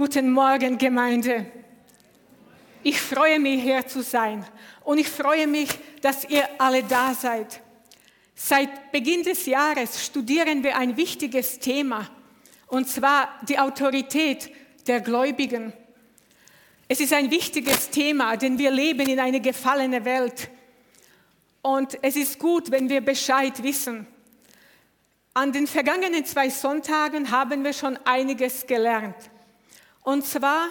Guten Morgen, Gemeinde. Ich freue mich, hier zu sein. Und ich freue mich, dass ihr alle da seid. Seit Beginn des Jahres studieren wir ein wichtiges Thema, und zwar die Autorität der Gläubigen. Es ist ein wichtiges Thema, denn wir leben in einer gefallenen Welt. Und es ist gut, wenn wir Bescheid wissen. An den vergangenen zwei Sonntagen haben wir schon einiges gelernt. Und zwar,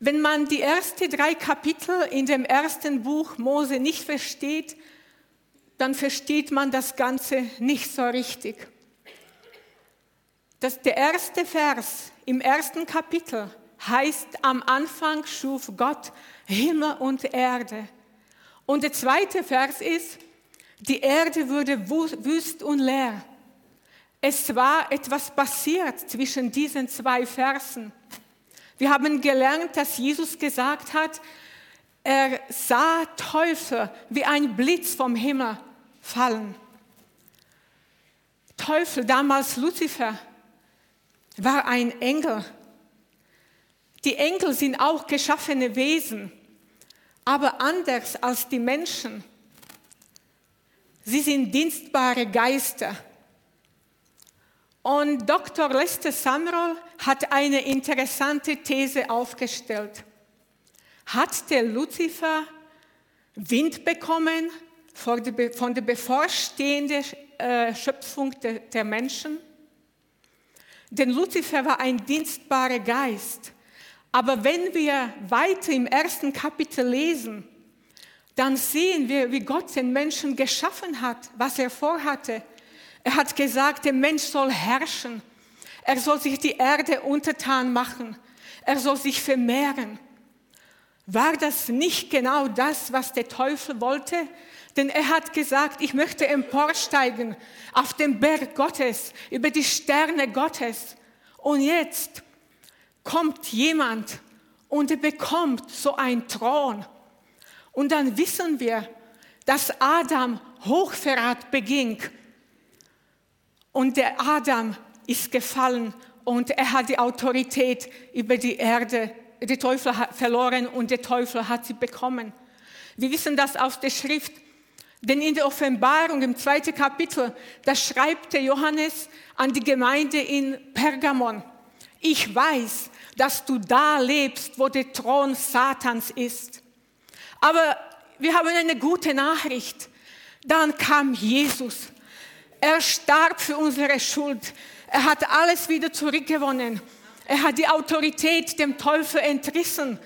wenn man die ersten drei Kapitel in dem ersten Buch Mose nicht versteht, dann versteht man das Ganze nicht so richtig. Das, der erste Vers im ersten Kapitel heißt, am Anfang schuf Gott Himmel und Erde. Und der zweite Vers ist, die Erde wurde wüst und leer. Es war etwas passiert zwischen diesen zwei Versen. Wir haben gelernt, dass Jesus gesagt hat, er sah Teufel wie ein Blitz vom Himmel fallen. Teufel, damals Luzifer, war ein Engel. Die Engel sind auch geschaffene Wesen, aber anders als die Menschen. Sie sind dienstbare Geister. Und Dr. Lester Summerall hat eine interessante These aufgestellt. Hat der Luzifer Wind bekommen von der bevorstehenden äh, Schöpfung der Menschen? Denn Luzifer war ein dienstbarer Geist. Aber wenn wir weiter im ersten Kapitel lesen, dann sehen wir, wie Gott den Menschen geschaffen hat, was er vorhatte. Er hat gesagt, der Mensch soll herrschen. Er soll sich die Erde untertan machen. Er soll sich vermehren. War das nicht genau das, was der Teufel wollte? Denn er hat gesagt, ich möchte emporsteigen auf den Berg Gottes, über die Sterne Gottes. Und jetzt kommt jemand und er bekommt so einen Thron. Und dann wissen wir, dass Adam Hochverrat beging und der Adam ist gefallen und er hat die Autorität über die Erde. Der Teufel hat verloren und der Teufel hat sie bekommen. Wir wissen das aus der Schrift. Denn in der Offenbarung im zweiten Kapitel, da schreibt der Johannes an die Gemeinde in Pergamon. Ich weiß, dass du da lebst, wo der Thron Satans ist. Aber wir haben eine gute Nachricht. Dann kam Jesus er starb für unsere Schuld. Er hat alles wieder zurückgewonnen. Er hat die Autorität dem Teufel entrissen.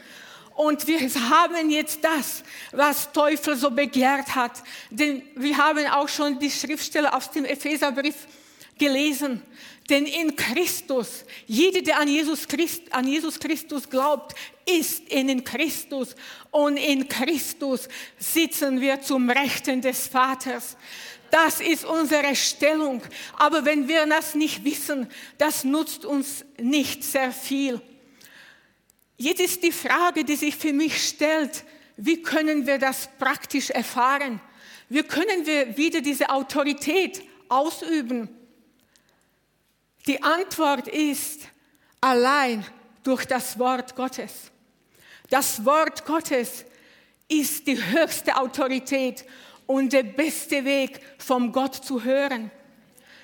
Und wir haben jetzt das, was Teufel so begehrt hat. Denn wir haben auch schon die Schriftstelle aus dem Epheserbrief gelesen. Denn in Christus, jeder, der an Jesus, Christ, an Jesus Christus glaubt, ist in Christus. Und in Christus sitzen wir zum Rechten des Vaters. Das ist unsere Stellung. Aber wenn wir das nicht wissen, das nutzt uns nicht sehr viel. Jetzt ist die Frage, die sich für mich stellt, wie können wir das praktisch erfahren? Wie können wir wieder diese Autorität ausüben? Die Antwort ist allein durch das Wort Gottes. Das Wort Gottes ist die höchste Autorität und der beste Weg, vom Gott zu hören.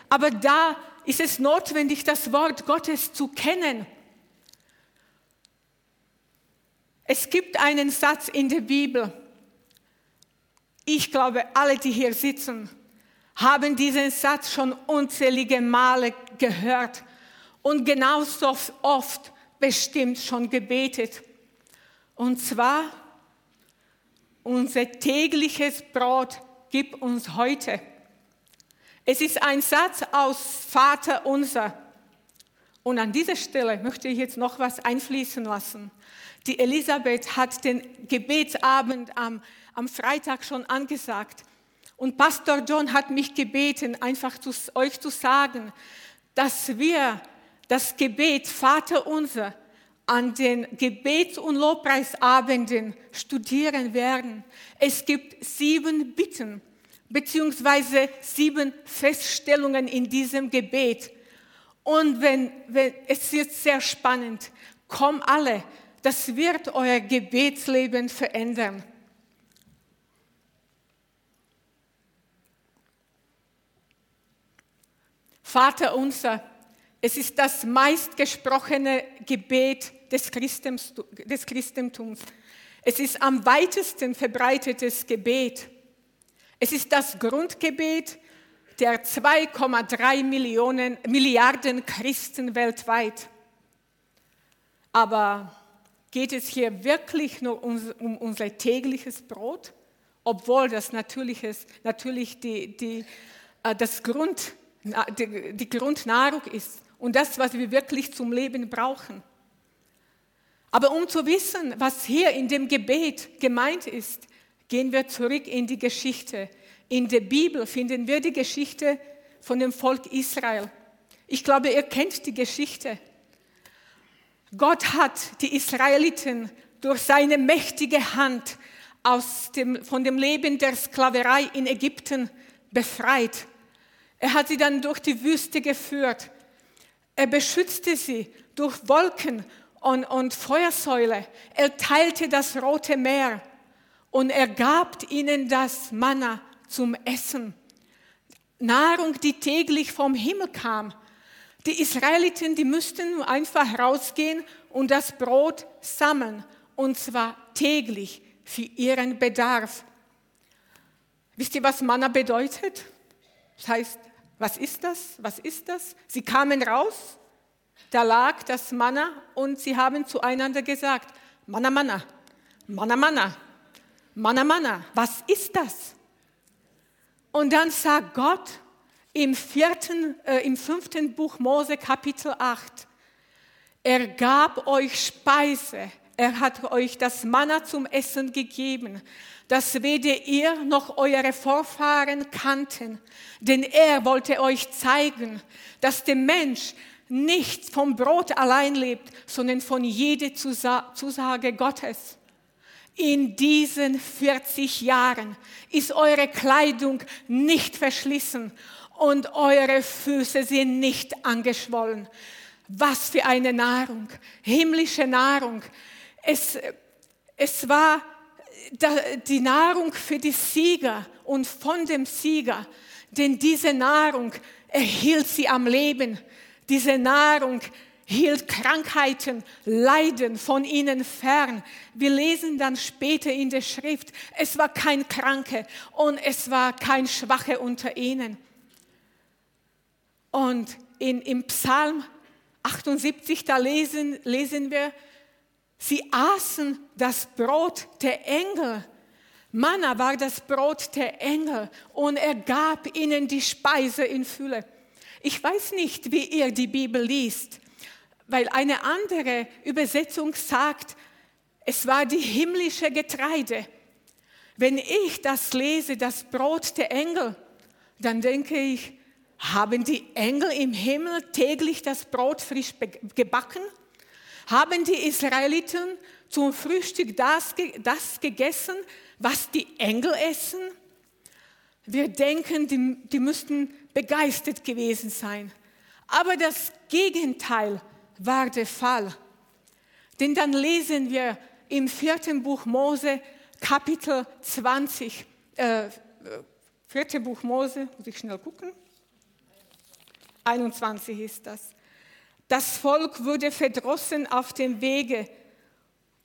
Aber da ist es notwendig, das Wort Gottes zu kennen. Es gibt einen Satz in der Bibel. Ich glaube, alle, die hier sitzen, haben diesen Satz schon unzählige Male gehört und genauso oft bestimmt schon gebetet. Und zwar, unser tägliches Brot gib uns heute. Es ist ein Satz aus Vater unser. Und an dieser Stelle möchte ich jetzt noch was einfließen lassen. Die Elisabeth hat den Gebetsabend am, am Freitag schon angesagt. Und Pastor John hat mich gebeten, einfach zu, euch zu sagen, dass wir das Gebet Vater unser an den Gebets- und Lobpreisabenden studieren werden. Es gibt sieben Bitten beziehungsweise sieben Feststellungen in diesem Gebet. Und wenn, wenn, es wird sehr spannend. Komm alle. Das wird euer Gebetsleben verändern. Vater unser, es ist das meistgesprochene Gebet des, Christentums. Es ist am weitesten verbreitetes Gebet. Es ist das Grundgebet der 2,3 Millionen Milliarden Christen weltweit. Aber geht es hier wirklich nur um, um unser tägliches Brot? Obwohl das natürliches, natürlich die, die, äh, das Grund, die Grundnahrung ist und das, was wir wirklich zum Leben brauchen. Aber um zu wissen, was hier in dem Gebet gemeint ist, gehen wir zurück in die Geschichte. In der Bibel finden wir die Geschichte von dem Volk Israel. Ich glaube, ihr kennt die Geschichte. Gott hat die Israeliten durch seine mächtige Hand aus dem, von dem Leben der Sklaverei in Ägypten befreit. Er hat sie dann durch die Wüste geführt. Er beschützte sie durch Wolken und, und Feuersäule. Er teilte das Rote Meer und er gab ihnen das Manna zum Essen. Nahrung, die täglich vom Himmel kam. Die Israeliten, die müssten einfach rausgehen und das Brot sammeln, und zwar täglich für ihren Bedarf. Wisst ihr, was Manna bedeutet? Das heißt, was ist das? Was ist das? Sie kamen raus, da lag das Manna und sie haben zueinander gesagt, Manna, Manna, Manna, Manna, Manna, Manna, was ist das? Und dann sagt Gott im, vierten, äh, im fünften Buch Mose Kapitel 8, er gab euch Speise, er hat euch das Manna zum Essen gegeben, das weder ihr noch eure Vorfahren kannten, denn er wollte euch zeigen, dass der Mensch nicht vom Brot allein lebt, sondern von jeder Zusage Gottes. In diesen 40 Jahren ist eure Kleidung nicht verschlissen und eure Füße sind nicht angeschwollen. Was für eine Nahrung, himmlische Nahrung. Es, es war die Nahrung für die Sieger und von dem Sieger, denn diese Nahrung erhielt sie am Leben. Diese Nahrung hielt Krankheiten, Leiden von ihnen fern. Wir lesen dann später in der Schrift, es war kein Kranke und es war kein Schwache unter ihnen. Und in, im Psalm 78, da lesen, lesen wir, sie aßen das Brot der Engel. Manna war das Brot der Engel und er gab ihnen die Speise in Fülle. Ich weiß nicht, wie ihr die Bibel liest, weil eine andere Übersetzung sagt, es war die himmlische Getreide. Wenn ich das lese, das Brot der Engel, dann denke ich, haben die Engel im Himmel täglich das Brot frisch gebacken? Haben die Israeliten zum Frühstück das, das gegessen, was die Engel essen? Wir denken, die, die müssten begeistert gewesen sein. Aber das Gegenteil war der Fall. Denn dann lesen wir im vierten Buch Mose, Kapitel 20, äh, vierte Buch Mose, muss ich schnell gucken, 21 ist das. Das Volk wurde verdrossen auf dem Wege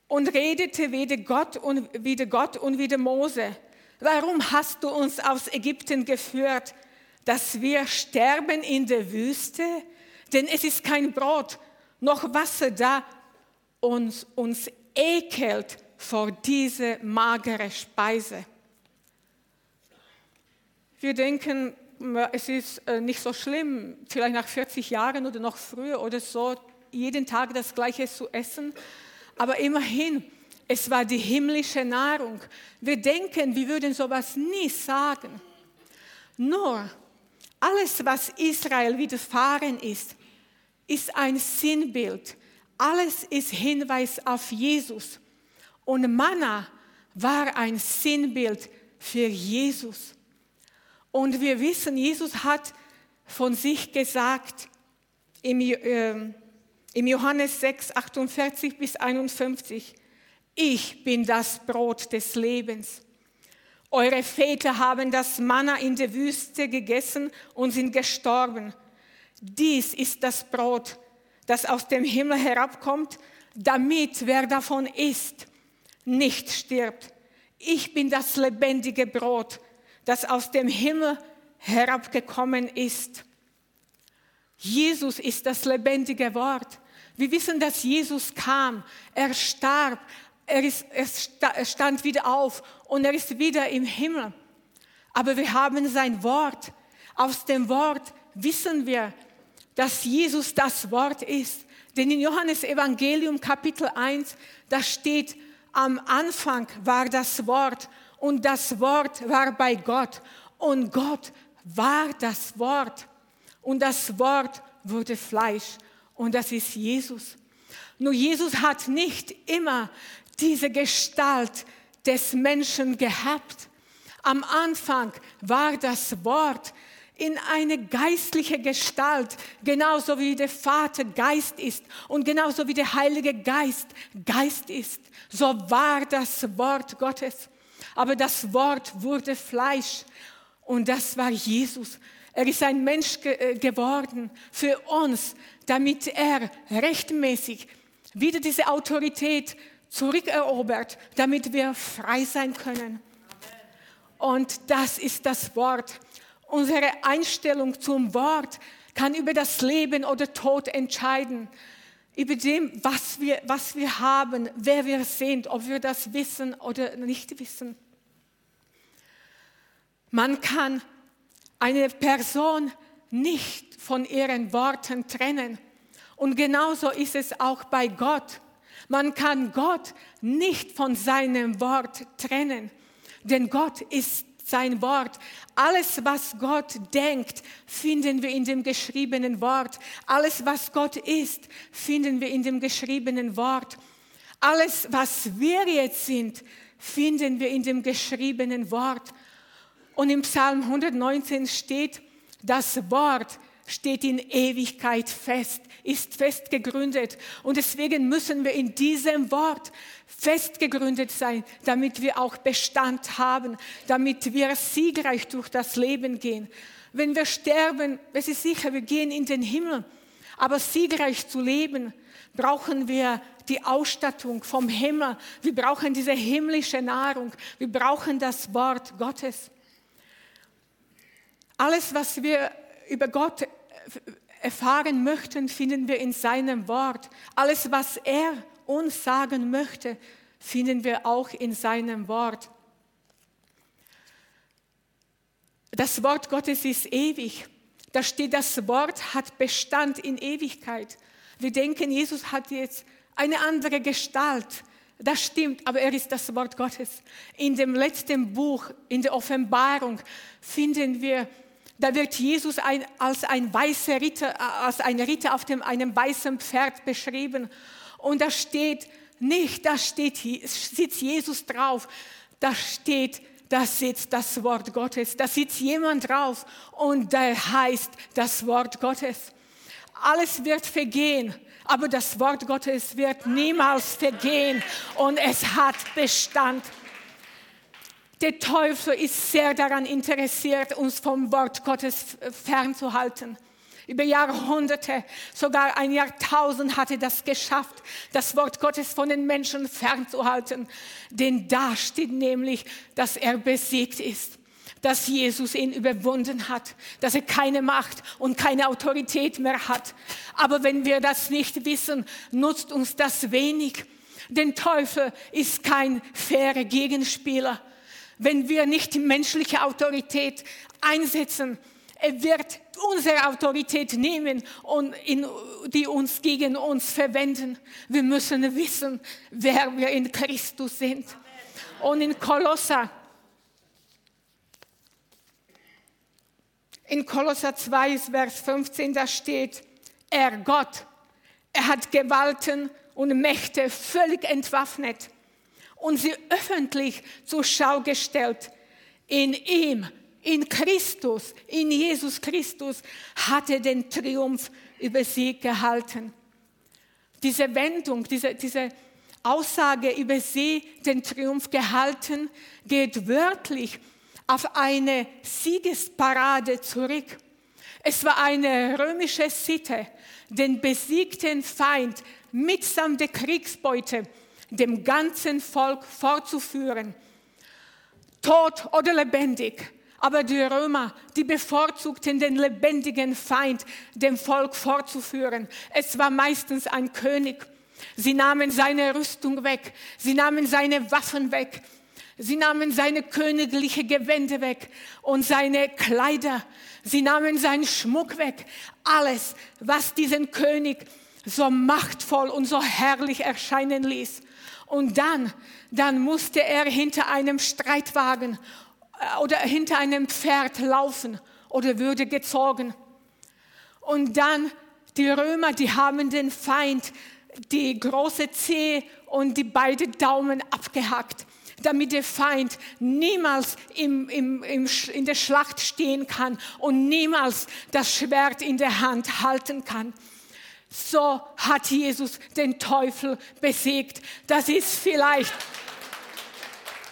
und redete wieder Gott und wieder Gott und wieder Mose. Warum hast du uns aus Ägypten geführt? dass wir sterben in der Wüste, denn es ist kein Brot noch Wasser da und uns ekelt vor diese magere Speise. Wir denken, es ist äh, nicht so schlimm, vielleicht nach 40 Jahren oder noch früher oder so, jeden Tag das Gleiche zu essen. Aber immerhin, es war die himmlische Nahrung. Wir denken, wir würden sowas nie sagen. Nur, alles, was Israel widerfahren ist, ist ein Sinnbild. Alles ist Hinweis auf Jesus. Und Manna war ein Sinnbild für Jesus. Und wir wissen, Jesus hat von sich gesagt, im, äh, im Johannes 6, 48 bis 51. Ich bin das Brot des Lebens. Eure Väter haben das Manna in der Wüste gegessen und sind gestorben. Dies ist das Brot, das aus dem Himmel herabkommt, damit wer davon isst, nicht stirbt. Ich bin das lebendige Brot, das aus dem Himmel herabgekommen ist. Jesus ist das lebendige Wort. Wir wissen, dass Jesus kam, er starb, er, ist, er stand wieder auf und er ist wieder im Himmel. Aber wir haben sein Wort. Aus dem Wort wissen wir, dass Jesus das Wort ist. Denn in Johannes Evangelium Kapitel 1, da steht, am Anfang war das Wort und das Wort war bei Gott und Gott war das Wort und das Wort wurde Fleisch und das ist Jesus. Nur Jesus hat nicht immer diese Gestalt des Menschen gehabt. Am Anfang war das Wort in eine geistliche Gestalt, genauso wie der Vater Geist ist und genauso wie der Heilige Geist Geist ist. So war das Wort Gottes. Aber das Wort wurde Fleisch und das war Jesus. Er ist ein Mensch ge äh, geworden für uns, damit er rechtmäßig wieder diese Autorität zurückerobert, damit wir frei sein können. Und das ist das Wort. Unsere Einstellung zum Wort kann über das Leben oder Tod entscheiden. Über dem, was wir, was wir haben, wer wir sind, ob wir das wissen oder nicht wissen. Man kann eine Person nicht von ihren Worten trennen. Und genauso ist es auch bei Gott. Man kann Gott nicht von seinem Wort trennen, denn Gott ist sein Wort. Alles, was Gott denkt, finden wir in dem geschriebenen Wort. Alles, was Gott ist, finden wir in dem geschriebenen Wort. Alles, was wir jetzt sind, finden wir in dem geschriebenen Wort. Und im Psalm 119 steht, das Wort steht in Ewigkeit fest, ist fest gegründet. Und deswegen müssen wir in diesem Wort fest gegründet sein, damit wir auch Bestand haben, damit wir siegreich durch das Leben gehen. Wenn wir sterben, es ist sicher, wir gehen in den Himmel. Aber siegreich zu leben, brauchen wir die Ausstattung vom Himmel. Wir brauchen diese himmlische Nahrung. Wir brauchen das Wort Gottes. Alles, was wir über Gott erfahren möchten, finden wir in seinem Wort. Alles, was er uns sagen möchte, finden wir auch in seinem Wort. Das Wort Gottes ist ewig. Da steht, das Wort hat Bestand in Ewigkeit. Wir denken, Jesus hat jetzt eine andere Gestalt. Das stimmt, aber er ist das Wort Gottes. In dem letzten Buch, in der Offenbarung, finden wir da wird Jesus ein, als ein weißer Ritter, als ein Ritter auf dem, einem weißen Pferd beschrieben. Und da steht nicht, da steht, sitzt Jesus drauf, da steht, da sitzt das Wort Gottes, da sitzt jemand drauf und da heißt das Wort Gottes. Alles wird vergehen, aber das Wort Gottes wird niemals vergehen und es hat Bestand. Der Teufel ist sehr daran interessiert, uns vom Wort Gottes fernzuhalten. Über Jahrhunderte, sogar ein Jahrtausend hatte das geschafft, das Wort Gottes von den Menschen fernzuhalten. Denn da steht nämlich, dass er besiegt ist, dass Jesus ihn überwunden hat, dass er keine Macht und keine Autorität mehr hat. Aber wenn wir das nicht wissen, nutzt uns das wenig. Denn Teufel ist kein fairer Gegenspieler wenn wir nicht die menschliche Autorität einsetzen. Er wird unsere Autorität nehmen und in, die uns gegen uns verwenden. Wir müssen wissen, wer wir in Christus sind. Und in Kolosser, in Kolosser 2, Vers 15, da steht, er Gott, er hat Gewalten und Mächte völlig entwaffnet und sie öffentlich zur Schau gestellt. In ihm, in Christus, in Jesus Christus hat er den Triumph über sie gehalten. Diese Wendung, diese, diese Aussage über sie, den Triumph gehalten, geht wörtlich auf eine Siegesparade zurück. Es war eine römische Sitte, den besiegten Feind mitsamt der Kriegsbeute dem ganzen Volk vorzuführen. Tot oder lebendig. Aber die Römer, die bevorzugten den lebendigen Feind dem Volk vorzuführen. Es war meistens ein König. Sie nahmen seine Rüstung weg. Sie nahmen seine Waffen weg. Sie nahmen seine königliche Gewände weg und seine Kleider. Sie nahmen seinen Schmuck weg. Alles, was diesen König so machtvoll und so herrlich erscheinen ließ. Und dann, dann musste er hinter einem Streitwagen äh, oder hinter einem Pferd laufen oder würde gezogen. Und dann die Römer, die haben den Feind die große Zehe und die beiden Daumen abgehackt, damit der Feind niemals im, im, im, in der Schlacht stehen kann und niemals das Schwert in der Hand halten kann. So hat Jesus den Teufel besiegt. Das ist vielleicht,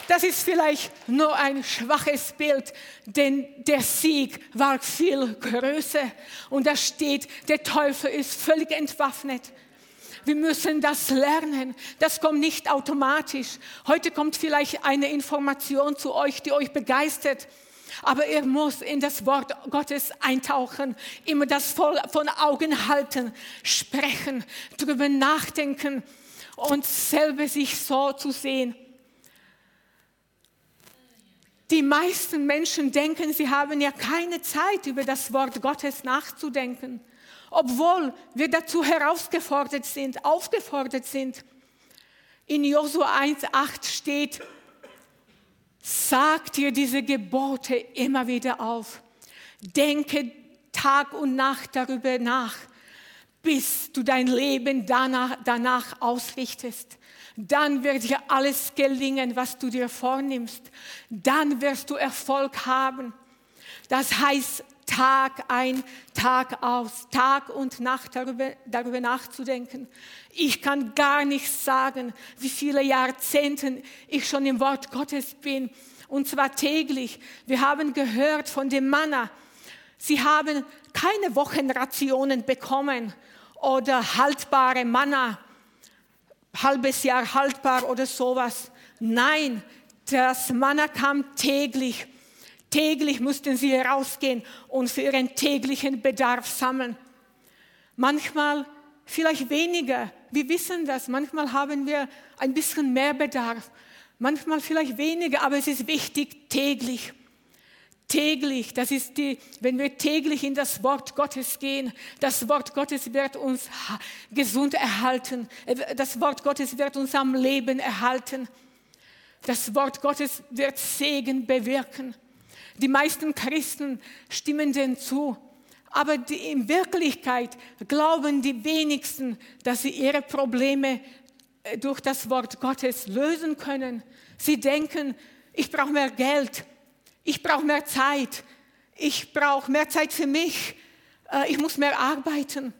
das ist vielleicht nur ein schwaches Bild, denn der Sieg war viel größer. Und da steht, der Teufel ist völlig entwaffnet. Wir müssen das lernen. Das kommt nicht automatisch. Heute kommt vielleicht eine Information zu euch, die euch begeistert. Aber er muss in das Wort Gottes eintauchen, immer das voll von Augen halten, sprechen, darüber nachdenken und selber sich so zu sehen. Die meisten Menschen denken, sie haben ja keine Zeit, über das Wort Gottes nachzudenken obwohl wir dazu herausgefordert sind, aufgefordert sind. In Josua 1,8 steht, sag dir diese Gebote immer wieder auf. Denke Tag und Nacht darüber nach, bis du dein Leben danach, danach ausrichtest. Dann wird dir alles gelingen, was du dir vornimmst. Dann wirst du Erfolg haben. Das heißt, Tag ein, Tag aus, Tag und Nacht darüber, darüber nachzudenken. Ich kann gar nicht sagen, wie viele Jahrzehnte ich schon im Wort Gottes bin. Und zwar täglich. Wir haben gehört von dem Manna. Sie haben keine Wochenrationen bekommen oder haltbare Manna, halbes Jahr haltbar oder sowas. Nein, das Manna kam täglich Täglich mussten sie herausgehen und für ihren täglichen Bedarf sammeln. Manchmal vielleicht weniger. Wir wissen das. Manchmal haben wir ein bisschen mehr Bedarf. Manchmal vielleicht weniger, aber es ist wichtig täglich. Täglich, das ist die, wenn wir täglich in das Wort Gottes gehen, das Wort Gottes wird uns gesund erhalten. Das Wort Gottes wird uns am Leben erhalten. Das Wort Gottes wird Segen bewirken. Die meisten Christen stimmen dem zu. Aber die, in Wirklichkeit glauben die wenigsten, dass sie ihre Probleme äh, durch das Wort Gottes lösen können. Sie denken, ich brauche mehr Geld, ich brauche mehr Zeit, ich brauche mehr Zeit für mich, äh, ich muss mehr arbeiten.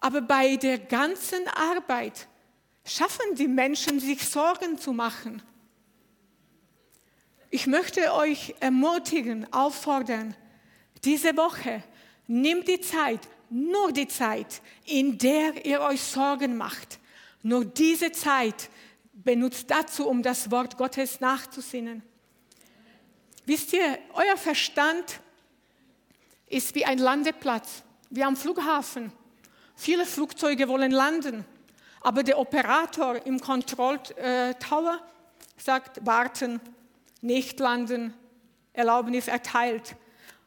Aber bei der ganzen Arbeit schaffen die Menschen sich Sorgen zu machen. Ich möchte euch ermutigen, auffordern, diese Woche nimmt die Zeit, nur die Zeit, in der ihr euch Sorgen macht. Nur diese Zeit benutzt dazu, um das Wort Gottes nachzusinnen. Wisst ihr, euer Verstand ist wie ein Landeplatz, wie am Flughafen. Viele Flugzeuge wollen landen, aber der Operator im Kontrolltower sagt, warten, nicht landen, Erlaubnis erteilt.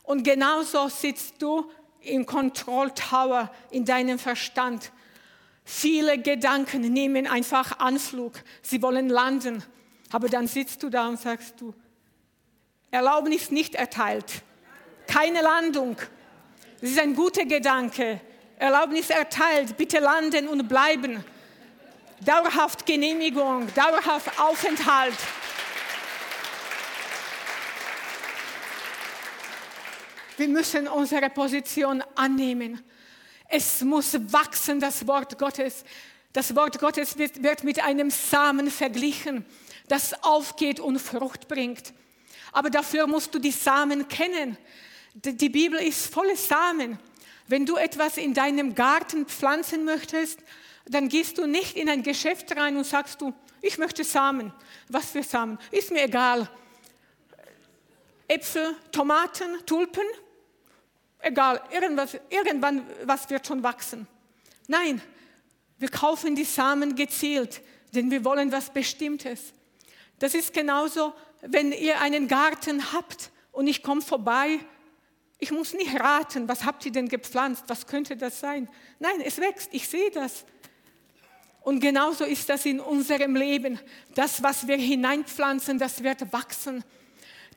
Und genauso sitzt du im Kontrolltower in deinem Verstand. Viele Gedanken nehmen einfach Anflug. Sie wollen landen. Aber dann sitzt du da und sagst du, Erlaubnis nicht erteilt. Keine Landung. Das ist ein guter Gedanke. Erlaubnis erteilt. Bitte landen und bleiben. Dauerhaft Genehmigung, dauerhaft Aufenthalt. Wir müssen unsere Position annehmen. Es muss wachsen, das Wort Gottes. Das Wort Gottes wird, wird mit einem Samen verglichen, das aufgeht und Frucht bringt. Aber dafür musst du die Samen kennen. Die Bibel ist voller Samen. Wenn du etwas in deinem Garten pflanzen möchtest, dann gehst du nicht in ein Geschäft rein und sagst du, ich möchte Samen. Was für Samen? Ist mir egal. Äpfel, Tomaten, Tulpen, egal, irgendwas, irgendwann was wird schon wachsen. Nein, wir kaufen die Samen gezielt, denn wir wollen was Bestimmtes. Das ist genauso, wenn ihr einen Garten habt und ich komme vorbei, ich muss nicht raten, was habt ihr denn gepflanzt, was könnte das sein. Nein, es wächst, ich sehe das. Und genauso ist das in unserem Leben. Das, was wir hineinpflanzen, das wird wachsen.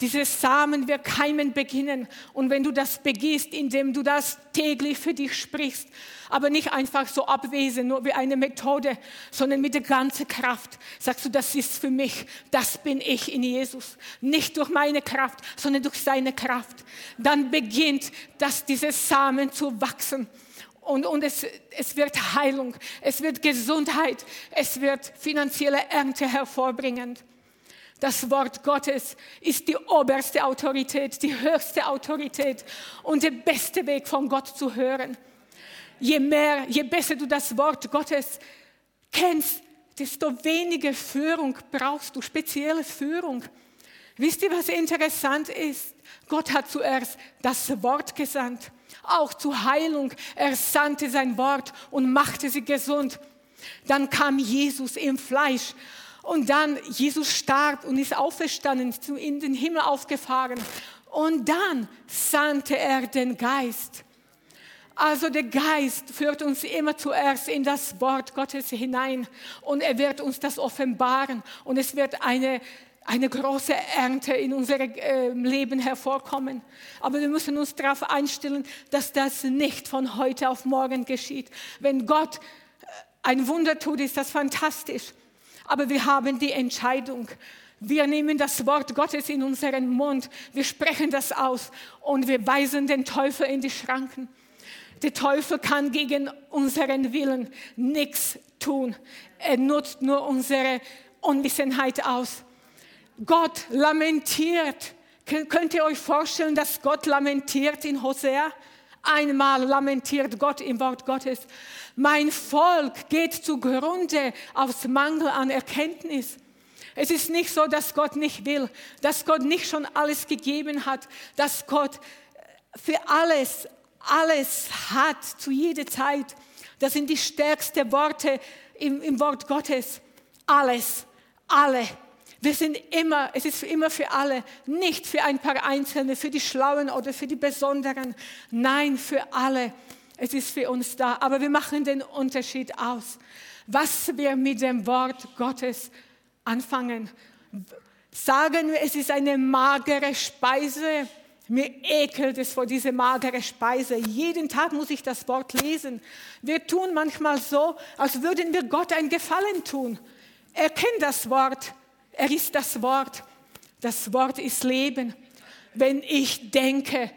Diese Samen wird keimen beginnen. Und wenn du das begehst, indem du das täglich für dich sprichst, aber nicht einfach so abwesend, nur wie eine Methode, sondern mit der ganzen Kraft, sagst du, das ist für mich, das bin ich in Jesus. Nicht durch meine Kraft, sondern durch seine Kraft. Dann beginnt das, diese Samen zu wachsen. Und, und es, es wird Heilung, es wird Gesundheit, es wird finanzielle Ernte hervorbringen. Das Wort Gottes ist die oberste Autorität, die höchste Autorität und der beste Weg von Gott zu hören. Je mehr, je besser du das Wort Gottes kennst, desto weniger Führung brauchst du, spezielle Führung. Wisst ihr, was interessant ist? Gott hat zuerst das Wort gesandt, auch zur Heilung. Er sandte sein Wort und machte sie gesund. Dann kam Jesus im Fleisch und dann Jesus starb und ist auferstanden, in den Himmel aufgefahren. Und dann sandte er den Geist. Also der Geist führt uns immer zuerst in das Wort Gottes hinein und er wird uns das offenbaren und es wird eine, eine große Ernte in unserem äh, Leben hervorkommen. Aber wir müssen uns darauf einstellen, dass das nicht von heute auf morgen geschieht. Wenn Gott äh, ein Wunder tut, ist das fantastisch aber wir haben die Entscheidung. Wir nehmen das Wort Gottes in unseren Mund, wir sprechen das aus und wir weisen den Teufel in die Schranken. Der Teufel kann gegen unseren Willen nichts tun. Er nutzt nur unsere Unwissenheit aus. Gott lamentiert. Könnt ihr euch vorstellen, dass Gott lamentiert in Hosea? Einmal lamentiert Gott im Wort Gottes. Mein Volk geht zugrunde aus Mangel an Erkenntnis. Es ist nicht so, dass Gott nicht will, dass Gott nicht schon alles gegeben hat, dass Gott für alles, alles hat zu jeder Zeit. Das sind die stärksten Worte im, im Wort Gottes. Alles, alle. Wir sind immer, es ist immer für alle, nicht für ein paar Einzelne, für die Schlauen oder für die Besonderen. Nein, für alle. Es ist für uns da. Aber wir machen den Unterschied aus. Was wir mit dem Wort Gottes anfangen. Sagen wir, es ist eine magere Speise. Mir ekelt es vor dieser magere Speise. Jeden Tag muss ich das Wort lesen. Wir tun manchmal so, als würden wir Gott einen Gefallen tun. Er kennt das Wort. Er ist das Wort. Das Wort ist Leben. Wenn ich denke,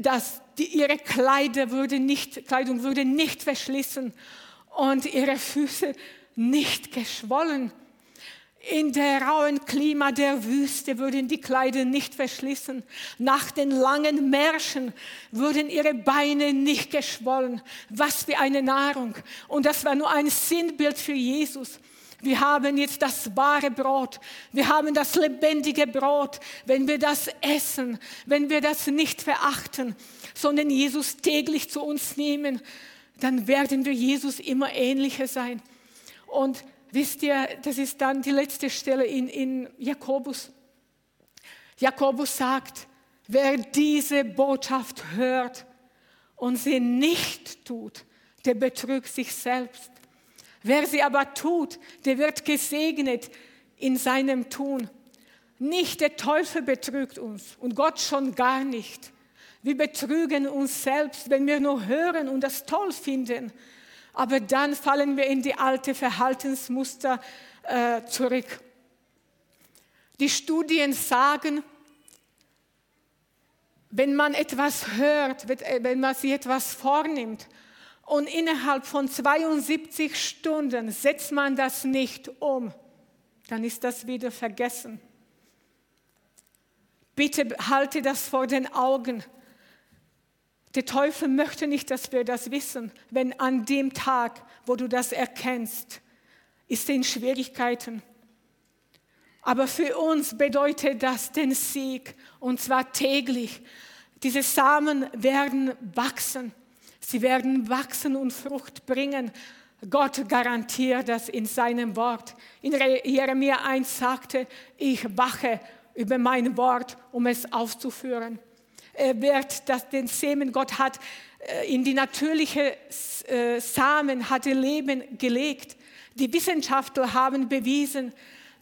dass die, ihre Kleider würde nicht, Kleidung würde nicht verschlissen und ihre Füße nicht geschwollen. In der rauen Klima der Wüste würden die Kleider nicht verschlissen. Nach den langen Märschen würden ihre Beine nicht geschwollen. Was für eine Nahrung. Und das war nur ein Sinnbild für Jesus. Wir haben jetzt das wahre Brot. Wir haben das lebendige Brot. Wenn wir das essen, wenn wir das nicht verachten, sondern Jesus täglich zu uns nehmen, dann werden wir Jesus immer ähnlicher sein. Und wisst ihr, das ist dann die letzte Stelle in, in Jakobus. Jakobus sagt, wer diese Botschaft hört und sie nicht tut, der betrügt sich selbst. Wer sie aber tut, der wird gesegnet in seinem Tun. Nicht der Teufel betrügt uns und Gott schon gar nicht. Wir betrügen uns selbst, wenn wir nur hören und das toll finden. Aber dann fallen wir in die alte Verhaltensmuster äh, zurück. Die Studien sagen, wenn man etwas hört, wenn man sich etwas vornimmt und innerhalb von 72 Stunden setzt man das nicht um, dann ist das wieder vergessen. Bitte halte das vor den Augen. Der Teufel möchte nicht, dass wir das wissen, wenn an dem Tag, wo du das erkennst, ist er in Schwierigkeiten. Aber für uns bedeutet das den Sieg und zwar täglich. Diese Samen werden wachsen. Sie werden wachsen und Frucht bringen. Gott garantiert das in seinem Wort. In Jeremia 1 sagte, ich wache über mein Wort, um es auszuführen. Er wird das, den Samen, Gott hat äh, in die natürliche äh, Samen, hat Leben gelegt. Die Wissenschaftler haben bewiesen,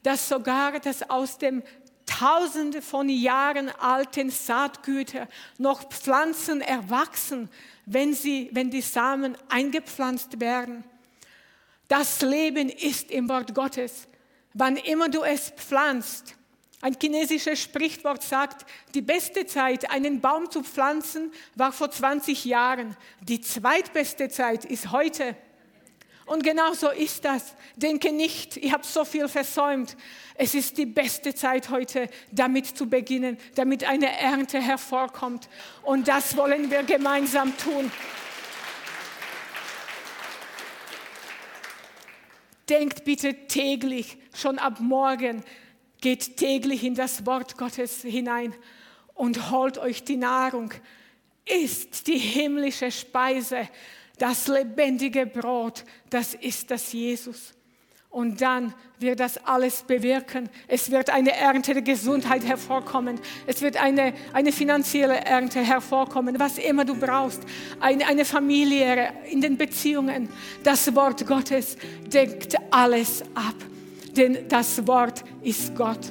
dass sogar das aus dem Tausende von Jahren alten Saatgüter noch Pflanzen erwachsen, wenn, sie, wenn die Samen eingepflanzt werden. Das Leben ist im Wort Gottes. Wann immer du es pflanzt, ein chinesisches Sprichwort sagt, die beste Zeit, einen Baum zu pflanzen, war vor 20 Jahren. Die zweitbeste Zeit ist heute. Und genau so ist das. Denke nicht, ich habe so viel versäumt. Es ist die beste Zeit heute, damit zu beginnen, damit eine Ernte hervorkommt. Und das wollen wir gemeinsam tun. Denkt bitte täglich, schon ab morgen, geht täglich in das Wort Gottes hinein und holt euch die Nahrung. Isst die himmlische Speise das lebendige Brot, das ist das Jesus. Und dann wird das alles bewirken. Es wird eine Ernte der Gesundheit hervorkommen. Es wird eine, eine finanzielle Ernte hervorkommen, was immer du brauchst. Eine, eine Familie in den Beziehungen. Das Wort Gottes deckt alles ab. Denn das Wort ist Gott.